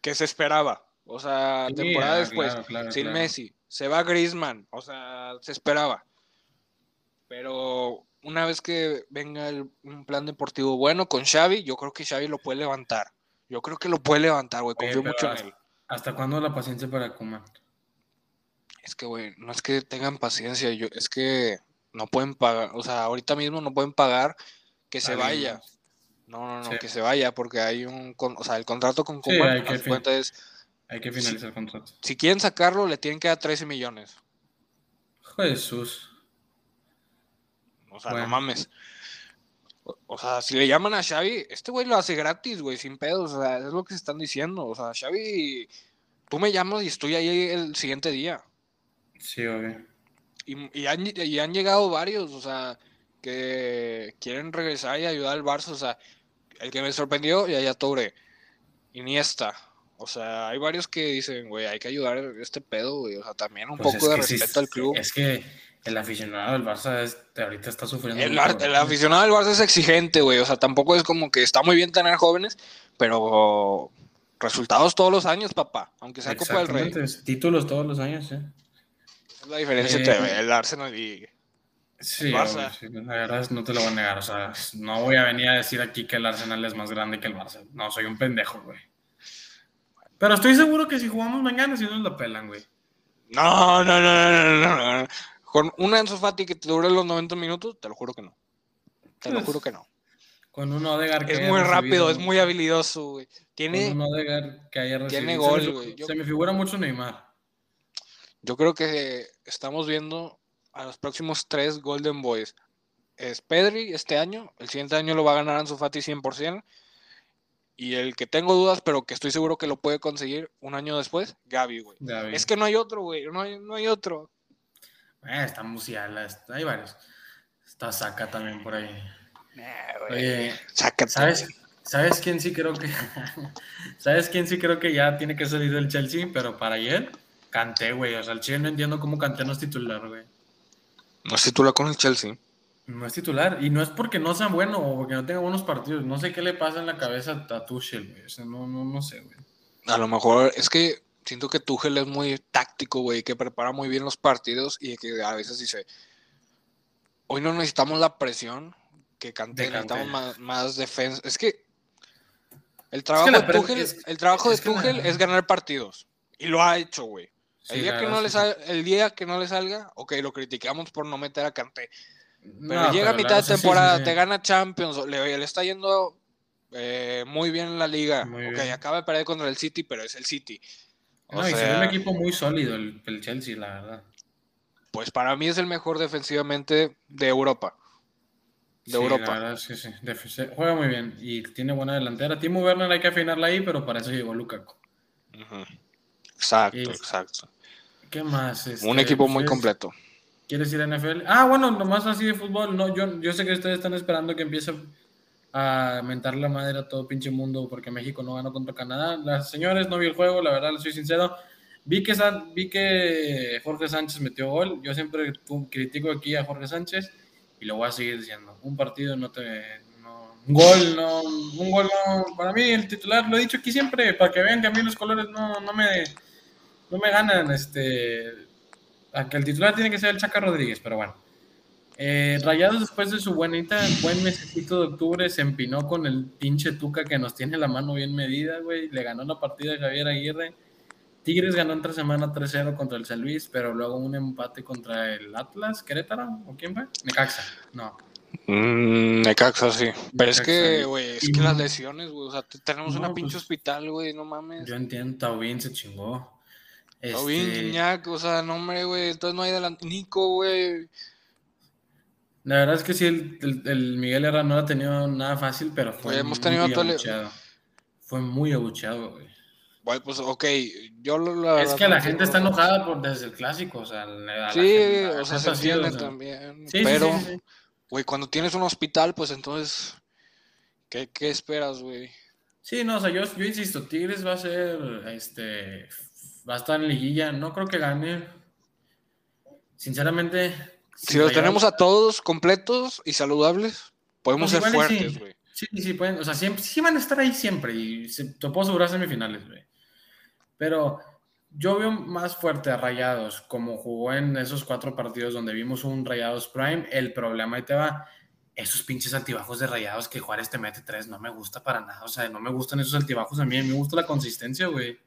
Que se esperaba. O sea, Sí, temporada ah, después. claro, claro, sin claro. Messi. Se va Griezmann. O sea, se esperaba. Pero una vez que venga el- un plan deportivo bueno con Xavi, yo creo que Xavi lo puede levantar. Yo creo que lo puede levantar, güey. Confío mucho en hasta- él. ¿Hasta cuándo la paciencia para Kuma? Es que, güey, no es que tengan paciencia. Yo, es que no pueden pagar. O sea, ahorita mismo no pueden pagar que se vaya. No, no, no, Sí. que se vaya porque hay un... con- o sea, el contrato con Sí, que haz fin- cuenta, es... Hay que finalizar el contrato. Si quieren sacarlo, le tienen que dar 13 millones. Jesús. O sea, Bueno. no mames. O, sea, si le llaman a Xavi, este güey lo hace gratis, güey, sin pedos. O sea, es lo que se están diciendo. O sea, Xavi, tú me llamas y estoy ahí el siguiente día. Sí, obvio. Y, y han, y han llegado varios, o sea, que quieren regresar y ayudar al Barça. O sea, el que me sorprendió, Yaya Toure, Iniesta. O sea, hay varios que dicen, güey, hay que ayudar a este pedo, güey. O sea, también un Pues poco de sí, respeto al club. Es que el aficionado del Barça es- ahorita está sufriendo. El, mucho, el aficionado del Barça es exigente, güey. O sea, tampoco es como que está muy bien tener jóvenes, pero resultados todos los años, papá. Aunque sea Copa del Rey. Títulos todos los años, sí. Es la diferencia Eh, entre el Arsenal y... Sí, El Barça. sí, la verdad es- no te lo voy a negar. O sea, no voy a venir a decir aquí que el Arsenal es más grande que el Barça. No, soy un pendejo, güey. Pero estoy seguro que si jugamos mañana, si nos la pelan, güey. No, no, no, no, no, no, no. Con un Ansu Fati que te dure los 90 minutos, te lo juro que no. Te lo juro que no. Con un Odegaard que Es muy recibido- rápido, es muy habilidoso, güey. Con Tiene, un Odegaard que haya tiene gol, se me, güey. Yo- Se me figura mucho Neymar. yo creo que estamos viendo a los próximos tres Golden Boys. Es Pedri este año, el siguiente año lo va a ganar Ansu Fati 100%. Y el que tengo dudas, pero que estoy seguro que lo puede conseguir un año después, Gaby, güey. Gaby. Es que no hay otro, güey. No hay, no hay otro. Eh, está Musiala, está- hay varios. Está Saka también por ahí. Nah, güey. Oye. ¿sabes, ¿sabes quién sí creo que... ¿Sabes quién sí creo que ya tiene que salir del Chelsea? Pero para ayer, Canté, güey. O sea, el Chile no entiendo cómo Canté no es titular, güey. No es titular con el Chelsea. No es titular. Y no es porque no sea bueno o porque no tenga buenos partidos. No sé qué le pasa en la cabeza a Tuchel, güey. O sea, no, no, no sé, güey. A lo mejor es que siento que Tuchel es muy táctico, güey, que prepara muy bien los partidos y que a veces dice, hoy no necesitamos la presión que Kanté, necesitamos más, más defensa. Es que el trabajo la de Tuchel, es- el trabajo es de la- Tuchel es ganar partidos y lo ha hecho, güey. Sí, el, día que no le sí, sal- el día que no le salga, ok, lo criticamos por no meter a Kanté. Pero No, llega a mitad de temporada, sí. te gana Champions, le, le está yendo eh, muy bien en la liga. Muy ok, bien. acaba de perder contra el City, pero es el City. O No, y se ve sea, un equipo muy sólido el, el Chelsea, la verdad. pues para mí es el mejor defensivamente de Europa. De Sí, Europa. La verdad sí. Juega muy bien y tiene buena delantera. Timo Werner hay que afinarla ahí, pero para eso llegó Lukaku. Exacto, Y- exacto. ¿Qué más? Un Este, equipo muy ¿quieres- completo. ¿Quieres ir a NFL? Ah, bueno, nomás así de fútbol. No, yo, yo sé que ustedes están esperando que empiece a mentar la madre a todo pinche mundo porque México no ganó contra Canadá. Las señores, no vi el juego, la verdad, les soy sincero. Vi que, San- vi que Jorge Sánchez metió gol. Yo siempre critico aquí a Jorge Sánchez y lo voy a seguir diciendo. Un partido no te. un gol, no. Un gol no. Para mí, el titular, lo he dicho aquí siempre, para que vean que a mí los colores no, no me. No me ganan, este. A que el titular tiene que ser el Chaca Rodríguez, pero bueno. Eh, Rayados después de su buenita, buen mesecito de octubre se empinó con el pinche Tuca que nos tiene la mano bien medida, güey. Le ganó la partida a Javier Aguirre. Tigres ganó entre semana 3-0 contra el San Luis, pero luego un empate contra el Atlas, Querétaro, ¿o quién fue? Necaxa, no. Mm, Necaxa, sí. Pero es que, güey, es que las lesiones, güey, o sea, tenemos una pinche pues, hospital, güey, no mames. Yo entiendo, Taubín se chingó. Taubín, este... o sea, no, hombre, güey, entonces no hay delante. Nico, güey. La verdad es que sí, el, Miguel Herrera no ha tenido nada fácil, pero fue hemos tenido muy abucheado. Fue muy abucheado, güey. Bueno, pues, ok, yo lo... es que la gente está enojada por desde el clásico, o sea... sí, o sea, se entiende también, pero, güey, cuando tienes un hospital, pues entonces, ¿qué, qué esperas, güey? Sí, no, o sea, yo, yo insisto, Tigres va a ser, este, va a estar en liguilla, no creo que gane. Sinceramente, si los tenemos a todos completos y saludables, podemos pues ser fuertes, güey. Sí. sí, pueden, o sea, siempre, sí van a estar ahí siempre y se, te puedo asegurar semifinales, güey. Pero yo veo más fuerte a Rayados, como jugó en esos cuatro partidos donde vimos un Rayados Prime. El problema ahí te va, esos pinches altibajos de Rayados que Juárez te mete tres, no me gusta para nada. O sea, no me gustan esos altibajos a mí, me gusta la consistencia, güey.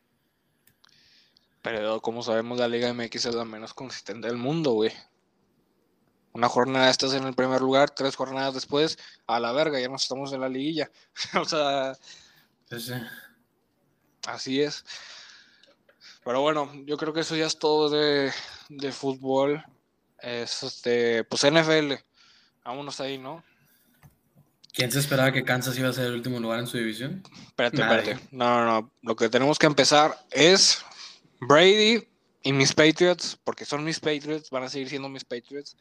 Pero como sabemos, la Liga MX es la menos consistente del mundo, güey. Una jornada estás en el primer lugar, tres jornadas después, a la verga, ya no estamos en la liguilla. o sea, así es. Pero bueno, yo creo que eso ya es todo de, fútbol. Es este, pues NFL. Vámonos ahí, ¿no? ¿Quién se esperaba que Kansas iba a ser el último lugar en su división? Espérate, espérate. No, no, no. Lo que tenemos que empezar es Brady y mis Patriots, porque son mis Patriots, van a seguir siendo mis Patriots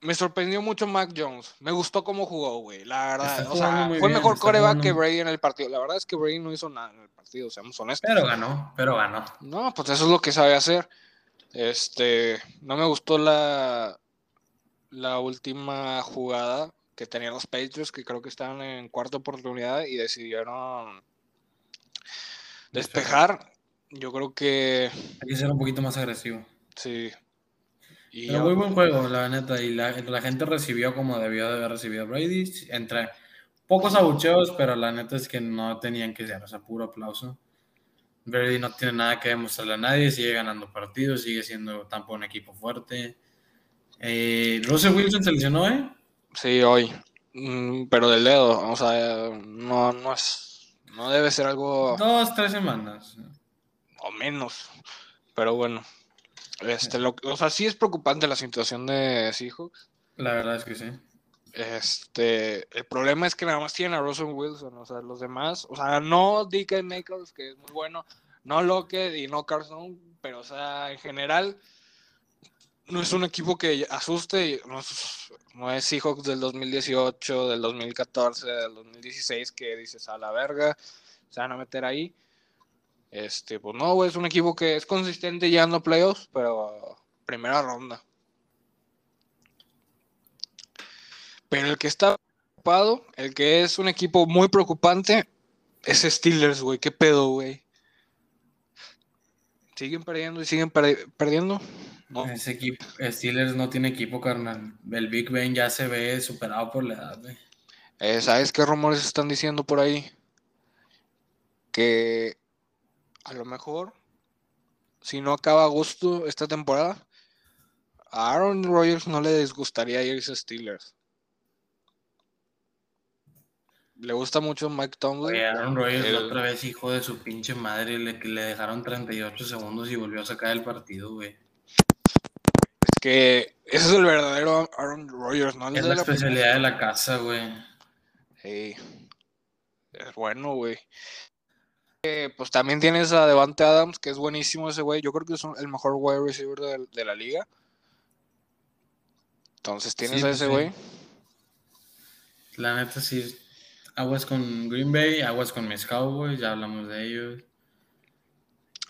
me sorprendió mucho Mac Jones. Me gustó cómo jugó, güey. La verdad, o sea, fue mejor coreback que Brady en el partido. La verdad es que Brady no hizo nada en el partido, seamos honestos. Pero ganó, pero ganó. No, pues eso es lo que sabe hacer. Este, no me gustó la la última jugada que tenían los Patriots, que creo que estaban en cuarta oportunidad y decidieron despejar. Yo creo que hay que ser un poquito más agresivo. Sí, pero muy buen juego, la neta, y la, gente recibió como debió de haber recibido Brady, entre pocos abucheos, pero la neta es que no tenían que ser, o sea, puro aplauso. Brady no tiene nada que demostrarle a nadie, sigue ganando partidos, sigue siendo tampoco un equipo fuerte. Eh, Russell Wilson se lesionó, ¿eh? Sí, hoy, mm, pero del dedo, o sea, no, no es, no debe ser algo... Dos, tres semanas. O menos, pero bueno. Este, lo, o sea, sí es preocupante la situación de Seahawks. La verdad es que sí. Este, el problema es que nada más tienen a Russell Wilson, o sea, los demás, o sea, no Deacon Nichols, que es muy bueno, no Lockett y no Carson, pero, o sea, en general, no es un equipo que asuste, no es, no es Seahawks del 2018, del 2014, del 2016, que dices a la verga, se van a meter ahí. Este, pues no, es un equipo que es consistente ya en los playoffs, pero primera ronda. Pero el que está preocupado, el que es un equipo muy preocupante, es Steelers, güey. ¿Qué pedo, güey? Siguen perdiendo y siguen perdiendo. Ese equipo, Steelers no tiene equipo, carnal. El Big Ben ya se ve superado por la edad, güey. Eh, ¿Sabes qué rumores están diciendo por ahí? Que a lo mejor, si no acaba a gusto esta temporada, a Aaron Rodgers no le disgustaría irse a Steelers. Le gusta mucho Mike Tomlin. Aaron Rodgers otra vez hijo de su pinche madre, le, le dejaron 38 segundos y volvió a sacar el partido, güey. Es que ese es el verdadero Aaron Rodgers, ¿no? Es la, especialidad de la casa, güey. Sí. Es bueno, güey pues también tienes a Devante Adams, que es buenísimo ese güey. Yo creo que es el mejor wide receiver de, la liga. Entonces tienes a pues ese güey. La neta sí. Aguas con Green Bay, aguas con mis Cowboys, ya hablamos de ellos.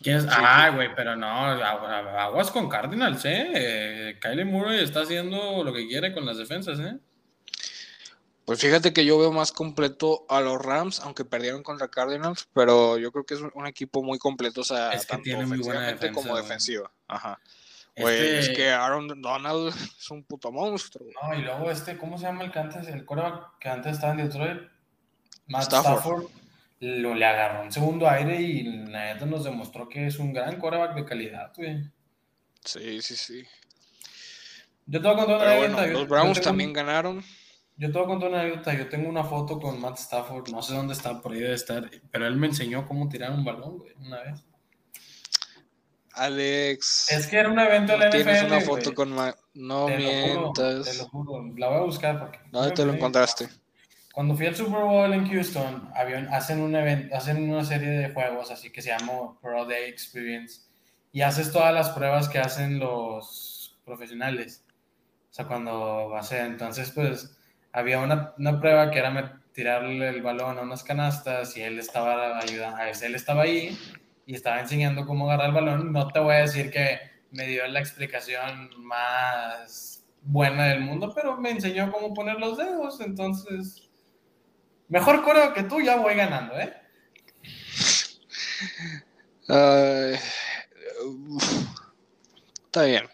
¿Quién es? Ah, güey, pero no, aguas con Cardinals, ¿eh? ¿eh? Kylie Murray está haciendo lo que quiere con las defensas, ¿eh? Pues fíjate que yo veo más completo a los Rams, aunque perdieron contra Cardinals, pero yo creo que es un equipo muy completo, o sea, es que tanto tiene muy buena defensa, como güey. defensiva. Ajá. Güey, es Este- que Aaron Donald es un puto monstruo. No, y luego este, ¿cómo se llama el que antes, el quarterback que antes estaba en Detroit? Matt Stafford. Stafford. Lo, le agarró un segundo aire y la neta nos demostró que es un gran quarterback de calidad, güey. Sí, sí, sí. Yo te voy a contar una bueno, los Browns también un- ganaron. Yo te voy a contar una anécdota. Yo tengo una foto con Matt Stafford. No sé dónde está, por ahí debe estar. Pero él me enseñó cómo tirar un balón, güey, una vez. Alex, Es que era un evento de la no tienes NFL, una foto güey. con... ma- No Te lo juro, te lo mientas. juro. La voy a buscar porque. ¿Dónde te lo encontraste? Cuando fui al Super Bowl en Houston, hacen, un evento, hacen una serie de juegos así que se llama Pro Day Experience y haces todas las pruebas que hacen los profesionales. O sea, cuando a... Entonces, pues, había una, una prueba que era tirarle el balón a unas canastas y él estaba ayudando, él estaba ahí y estaba enseñando cómo agarrar el balón. No te voy a decir que me dio la explicación más buena del mundo, pero me enseñó cómo poner los dedos, entonces... Mejor coreo que tú, ya voy ganando, ¿eh? Está bien.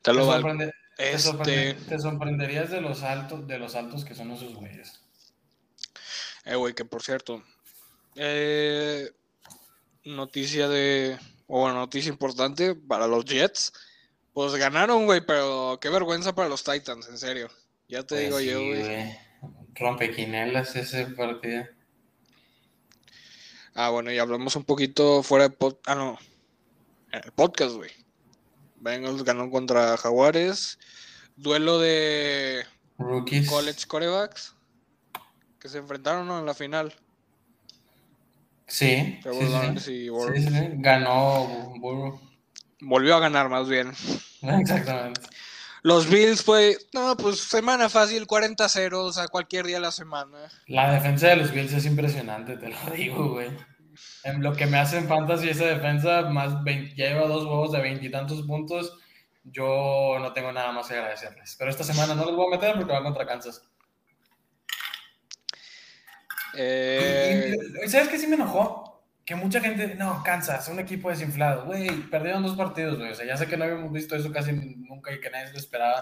Te Te, lo sorprende- te Este, sorprende- te sorprenderías de los altos, de los altos que son esos güeyes. eh, güey, que por cierto, eh, noticia de, o bueno, noticia importante para los Jets. Pues ganaron, güey, pero qué vergüenza para los Titans, en serio. Ya te digo Pues yo, sí, güey. Rompequinelas ese partido. Ah, bueno, y hablamos un poquito fuera de pod... Ah, no. En el podcast, güey. Bengals ganó contra Jaguares. Duelo de Rookies. college corebacks que se enfrentaron ¿no? en la final. Sí, sí, sí, y. Ganó Burrow. Volvió a ganar más bien. Exactamente. Los Bills fue, no, pues semana fácil, 40-0, o sea, cualquier día de la semana. La defensa de los Bills es impresionante, te lo digo, güey. En lo que me hacen fantasy esa defensa, más 20 ya lleva dos huevos de veintitantos puntos. Yo no tengo nada más que agradecerles. Pero esta semana no los voy a meter porque van contra Kansas. Eh, Y- y- ¿Sabes qué sí me enojó? Que mucha gente, no, Kansas, un equipo desinflado. Güey, perdieron dos partidos, güey. O sea, ya sé que no habíamos visto eso casi nunca y que nadie se lo esperaba.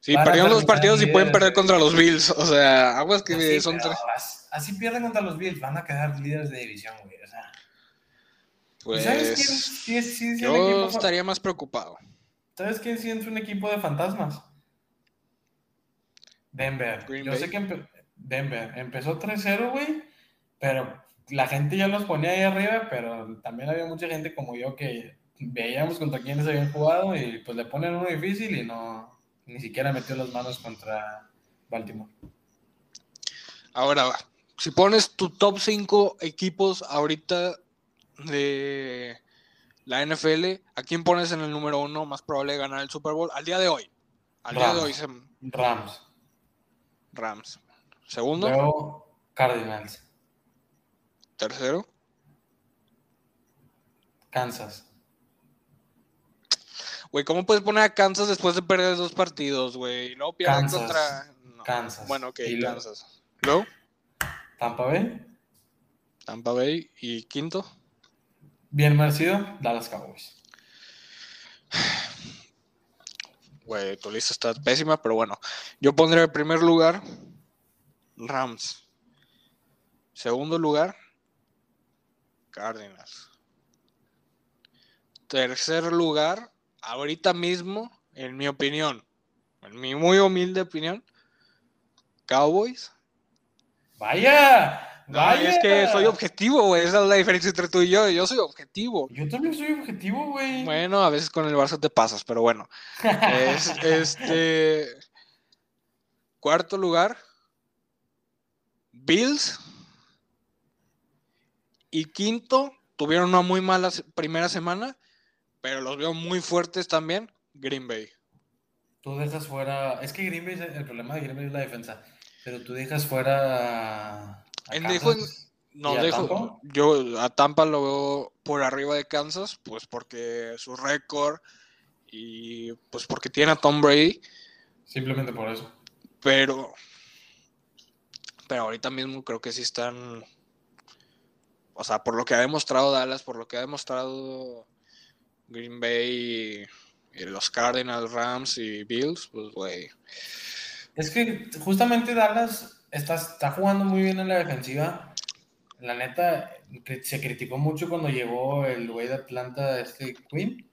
sí, van perdieron los terminar partidos y pueden perder contra los Bills. O sea, aguas que son tres. as- Así pierden contra los Bills, van a quedar líderes de división, güey. O sea, ¿y Pues ¿sabes quién sí sí yo equipo estaría más preocupado. ¿Sabes quién sí es un equipo de fantasmas? Denver. Green Yo Bay. sé que empe- Denver empezó 3-0, güey, pero la gente ya los ponía ahí arriba, pero también había mucha gente como yo que veíamos contra quiénes habían jugado y pues le ponen uno difícil y no, ni siquiera metió las manos contra Baltimore. Ahora, si pones tu top 5 equipos ahorita de la NFL, ¿a quién pones en el número uno más probable de ganar el Super Bowl al día de hoy? Al día de Rams. hoy, Rams. Rams. Segundo, Luego Cardinals. tercero. Kansas. Güey, ¿cómo puedes poner a Kansas después de perder dos partidos, güey? Luego pierden Kansas. contra. no. Kansas. Bueno, ok, Y Kansas. Luego, Tampa Bay. Tampa Bay. Y quinto, Bien merecido. Dallas Cowboys. güey, tu lista está pésima, pero bueno. Yo pondré en primer lugar Rams. Segundo lugar, Cardinals. Tercer lugar, ahorita mismo, en mi opinión, en mi muy humilde opinión, Cowboys. ¡Vaya! Es que soy objetivo, güey. Esa es la diferencia entre tú y yo. Yo soy objetivo. Yo también soy objetivo, güey. Bueno, a veces con el Barça te pasas, pero bueno. Es, este. Cuarto lugar. Bills. Y quinto, tuvieron una muy mala primera semana, pero los veo muy fuertes también. Green Bay. Tú dejas fuera. Es que Green Bay, el problema de Green Bay es la defensa. Pero tú dejas fuera. En- dejo No ¿Y a dejo. Tampa? Yo a Tampa lo veo por arriba de Kansas, pues porque su récord y pues porque tiene a Tom Brady, Simplemente por eso. pero pero ahorita mismo creo que sí están o sea, por lo que ha demostrado Dallas, por lo que ha demostrado Green Bay y, y los Cardinals, Rams y Bills, pues güey. Es que justamente Dallas está, está jugando muy bien en la defensiva. La neta, se criticó mucho cuando llegó el güey de Atlanta, este Quinn.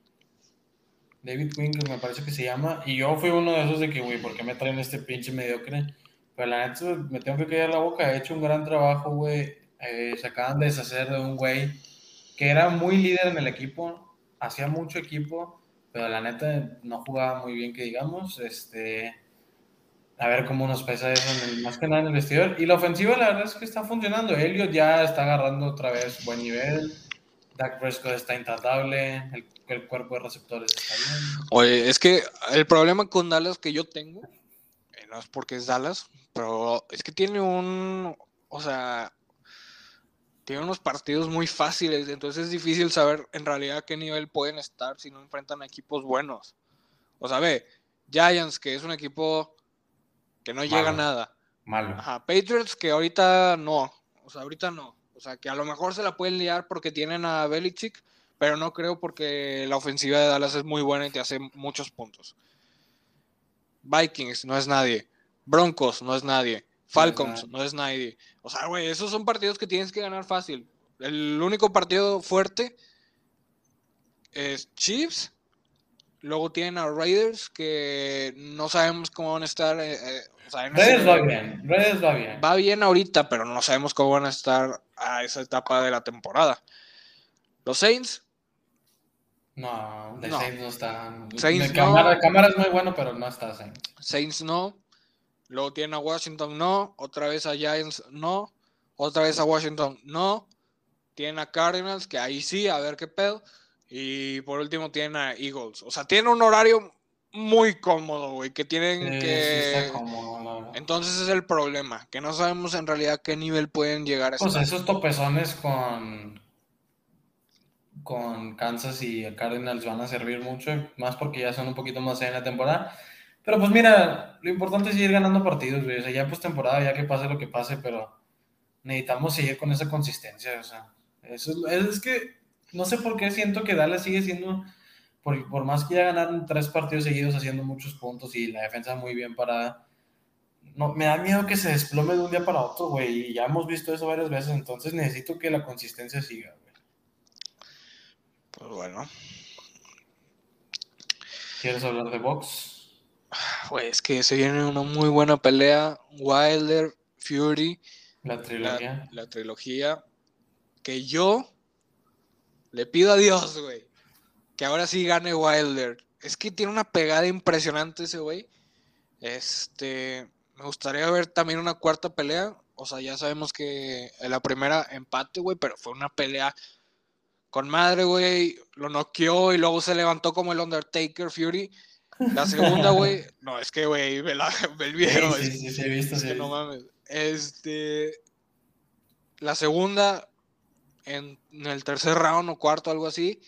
David Quinn, que me parece que se llama. Y yo fui uno de esos de que, güey, ¿por qué me traen este pinche mediocre? Pero la neta, me tengo que callar la boca. He hecho un gran trabajo, güey. Eh, se acaban de deshacer de un güey que era muy líder en el equipo. Hacía mucho equipo. Pero la neta, no jugaba muy bien, que digamos. Este a ver cómo nos pesa eso en el, más que nada en el vestidor. Y la ofensiva, la verdad es que está funcionando. Elliot ya está agarrando otra vez buen nivel. Dak Prescott está intratable. El, el cuerpo de receptores está bien. Oye, es que el problema con Dallas que yo tengo, eh, no es porque es Dallas, pero es que tiene un, o sea, tiene unos partidos muy fáciles, entonces es difícil saber en realidad a qué nivel pueden estar si no enfrentan a equipos buenos. O sea, ve, Giants, que es un equipo que no llega nada. Malo. Ajá, Patriots que ahorita no, o sea, ahorita no. O sea, que a lo mejor se la pueden liar porque tienen a Belichick, pero no creo porque la ofensiva de Dallas es muy buena y te hace muchos puntos. Vikings no es nadie. Broncos no es nadie. Falcons no es nadie. O sea, güey, esos son partidos que tienes que ganar fácil. El único partido fuerte es Chiefs. Luego tienen a Raiders que no sabemos cómo van a estar. eh, eh, o sea, Redes va bien. Redes va bien. Va bien ahorita, pero no sabemos cómo van a estar a esa etapa de la temporada. Los Saints, No, de No. Saints no está. Saints de cámara, no. cámara es muy bueno, pero no está Saints. Saints no. Luego tienen a Washington no. Otra vez a Giants no. Otra vez a Washington no. Tienen a Cardinals, que ahí sí, a ver qué pedo. Y por último tienen a Eagles. O sea, tienen un horario muy cómodo, güey, que tienen Sí, sí que... está cómodo. Entonces es el problema, que no sabemos en realidad a qué nivel pueden llegar a Pues estar. esos topezones con, con Kansas y el Cardinals van a servir mucho, más porque ya son un poquito más en la temporada. Pero pues mira, lo importante es seguir ganando partidos, güey. O sea, ya pues temporada, ya que pase lo que pase, pero necesitamos seguir con esa consistencia. O sea, eso es, es que no sé por qué siento que Dallas sigue siendo, por, por más que ya ganaron tres partidos seguidos haciendo muchos puntos y la defensa muy bien parada, no, me da miedo que se desplome de un día para otro, güey. Y ya hemos visto eso varias veces, entonces necesito que la consistencia siga, güey. Pues bueno, ¿Quieres hablar de box? güey, es que se viene una muy buena pelea. Wilder, Fury, La la, trilogía. la trilogía. Que yo le pido a Dios, güey, que ahora sí gane Wilder. Es que tiene una pegada impresionante ese güey. Este, me gustaría ver también una cuarta pelea. O sea, ya sabemos que en la primera empate, güey, pero fue una pelea con madre, güey. Lo noqueó y luego se levantó como el Undertaker Fury. La segunda, güey, no, es que, güey, ve, el video. sí, sí, sí, sí, he visto, es sí, que no mames. Este. La segunda, en, en el tercer round o cuarto, algo así.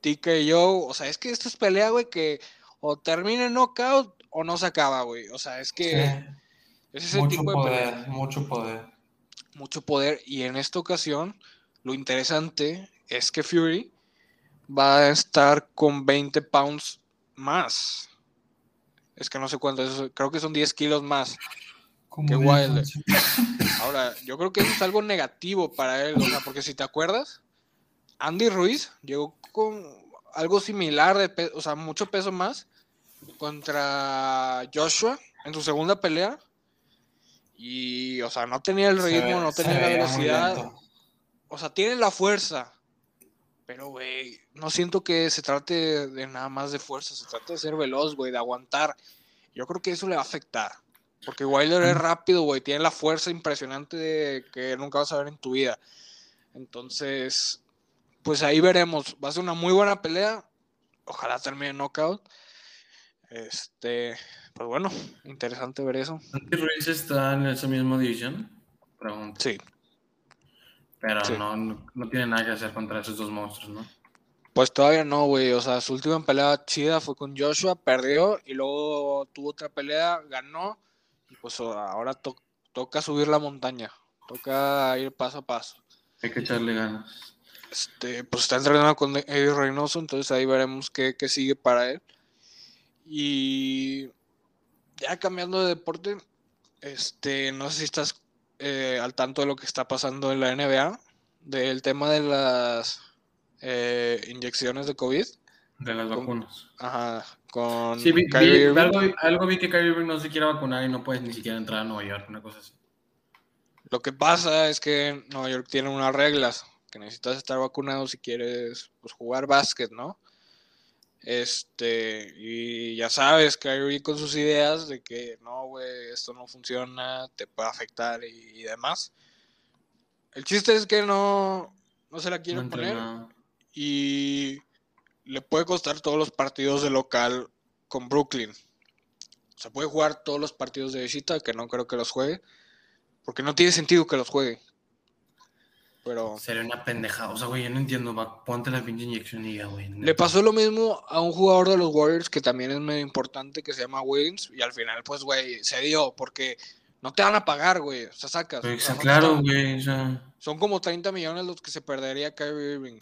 TKO. O sea, es que esto es pelea, güey, que o termina en knockout o no se acaba, güey. O sea, es que Sí, ese es el mucho tipo de pelea. poder, mucho poder. Mucho poder. Y en esta ocasión, lo interesante es que Fury va a estar con 20 pounds más. Es que no sé cuánto es, creo que son 10 kilos más. Qué de Wilder. Ahora, yo creo que eso es algo negativo para él, o sea, porque si te acuerdas, Andy Ruiz llegó con algo similar, de o sea, mucho peso más contra Joshua en su segunda pelea. Y, o sea, no tenía el ritmo, ve- no tenía la velocidad. O sea, tiene la fuerza. Pero, güey, no siento que se trate de nada más de fuerza, se trata de ser veloz, güey, de aguantar. Yo creo que eso le va a afectar. Porque Wilder es rápido, güey, tiene la fuerza impresionante de que nunca vas a ver en tu vida. Entonces, pues ahí veremos. Va a ser una muy buena pelea. Ojalá termine en knockout. Este, pues bueno, interesante ver eso. ¿Andy Ruiz está en esa misma división? Pregunta. Sí. Pero no, no, tiene nada que hacer contra esos dos monstruos, ¿no? Pues todavía no, güey. O sea, su última pelea chida fue con Joshua, perdió y luego tuvo otra pelea, ganó. Y pues ahora toca subir la montaña. Toca ir paso a paso. Hay que echarle ganas. Este, pues está entrenando con Eddie Reynoso, entonces ahí veremos qué, qué sigue para él. Y ya cambiando de deporte, este, no sé si estás eh, al tanto de lo que está pasando en la NBA, del tema de las eh, inyecciones de COVID. De las vacunas. Ajá, con sí, algo, vi que Kyrie Irving no se quiere vacunar y no puedes ni siquiera entrar a Nueva York, una cosa así. Lo que pasa es que Nueva York tiene unas reglas, que necesitas estar vacunado si quieres pues, jugar básquet, ¿no? Este, y ya sabes, Kyrie con sus ideas de que no, güey, esto no funciona, te puede afectar y, demás. El chiste es que no, no se la quieren poner y le puede costar todos los partidos de local con Brooklyn. O sea, puede jugar todos los partidos de visita, que no creo que los juegue, porque no tiene sentido que los juegue. Pero... Sería una pendejada. O sea, güey, yo no entiendo. ponte la pinche inyección y ya, güey. Le pasó lo mismo a un jugador de los Warriors que también es medio importante, que se llama Williams. Y al final, pues, güey, se dio porque no te van a pagar, güey. O sea, sacas. claro, güey. Son como 30 millones los que se perdería Kyrie Irving.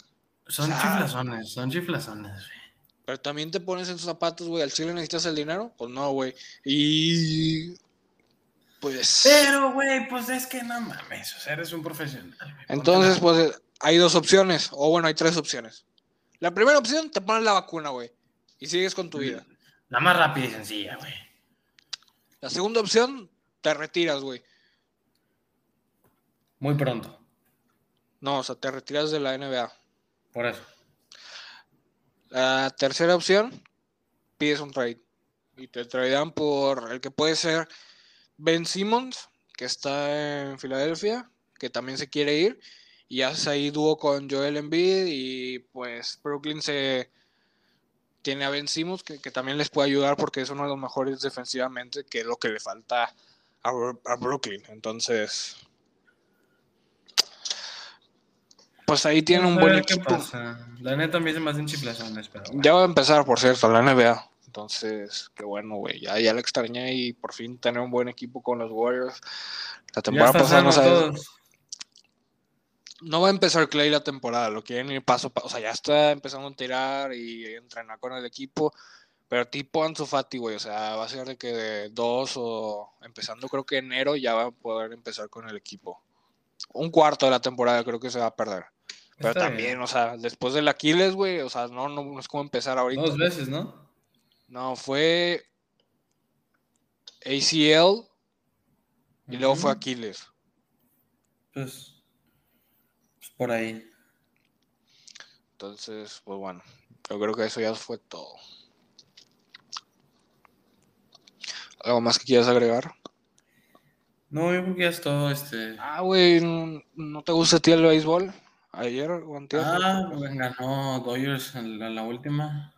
Son chiflazones, son chiflazones, güey. Pero también te pones en tus zapatos, güey. ¿Al chile necesitas el dinero? Pues no, güey. Y pues. Pero, güey, pues es que no mames, o sea, eres un profesional. Entonces, pues hay dos opciones, o bueno, hay tres opciones. La primera opción, te pones la vacuna, güey, y sigues con tu vida. La más rápida y sencilla, güey. La segunda opción, te retiras, güey. Muy pronto. No, o sea, te retiras de la NBA. Por eso. La tercera opción, pides un trade. Y te traerán por el que puede ser Ben Simmons, que está en Filadelfia, que también se quiere ir, y hace ahí dúo con Joel Embiid y pues Brooklyn se tiene a Ben Simmons que, también les puede ayudar porque es uno de los mejores defensivamente, que es lo que le falta a, Brooklyn. Entonces, pues ahí tiene un buen equipo. La neta también se me hacen chiflazones, pero Ya va a empezar, por cierto, la NBA. Entonces, qué bueno, güey. Ya, ya le extrañé y por fin tener un buen equipo con los Warriors. La temporada pasada no sabe. No va a empezar Clay la temporada, lo quieren ir paso a paso. O sea, ya está empezando a tirar y entrenar con el equipo. Pero tipo Ansu Fati, güey. O sea, va a ser de que de dos o empezando creo que enero ya va a poder empezar con el equipo. Un cuarto de la temporada creo que se va a perder. Pero también, o sea, después del Aquiles, güey, o sea, no, no es como empezar ahorita. Dos veces, ¿no? No, fue ACL y luego fue Aquiles. Pues, pues, por ahí. Entonces, pues bueno, yo creo que eso ya fue todo. ¿Algo más que quieras agregar? No, yo creo que ya es todo. Este... Ah, güey, ¿no, te gusta a ti el béisbol? ¿Ayer o antes? Ah, pues ganó Dodgers en la última.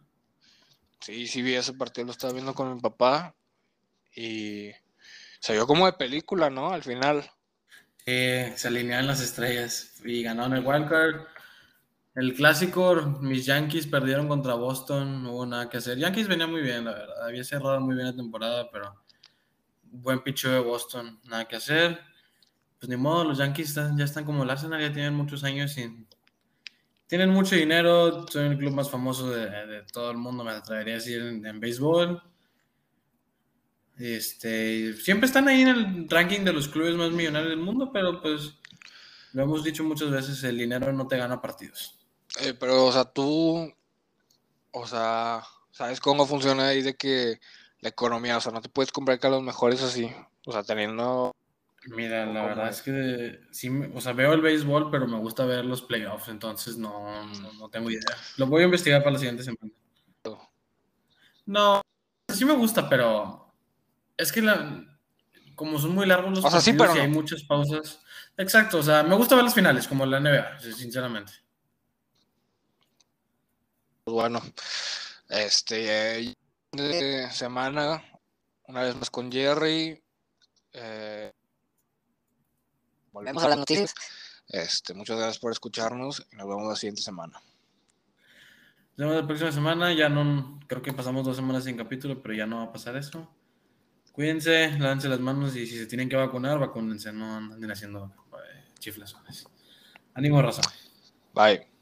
Sí, sí vi ese partido, lo estaba viendo con mi papá y se como de película, ¿no? Al final. Sí, se alinearon las estrellas y ganaron el wildcard. El clásico, mis Yankees perdieron contra Boston, no hubo nada que hacer. Yankees venía muy bien, la verdad. Había cerrado muy bien la temporada, pero buen picho de Boston, nada que hacer. Pues ni modo, los Yankees ya están como el Arsenal, ya tienen muchos años sin, tienen mucho dinero, son el club más famoso de, todo el mundo, me atrevería a decir, en, béisbol. Este, siempre están ahí en el ranking de los clubes más millonarios del mundo, pero pues lo hemos dicho muchas veces, el dinero no te gana partidos. Eh, pero, o sea, tú, o sea, ¿sabes cómo funciona ahí de que la economía, o sea, no te puedes comprar que a los mejores así, o sea, teniendo Mira, la verdad es que sí, o sea, veo el béisbol, pero me gusta ver los playoffs, entonces no, no, tengo idea. Lo voy a investigar para la siguiente semana. No, sí me gusta, pero es que la, como son muy largos los partidos y hay muchas pausas. Exacto, o sea, me gusta ver las finales, como la NBA, sinceramente. Pues bueno, este de semana, una vez más con Jerry. Eh, volvemos a las noticias. Este, muchas gracias por escucharnos y nos vemos la siguiente semana. Nos vemos la próxima semana. Ya no, creo que pasamos dos semanas sin capítulo, pero ya no va a pasar eso. Cuídense, lávense las manos y si se tienen que vacunar, vacúnense, no anden haciendo eh, chiflazones. Ánimo, raza. Bye.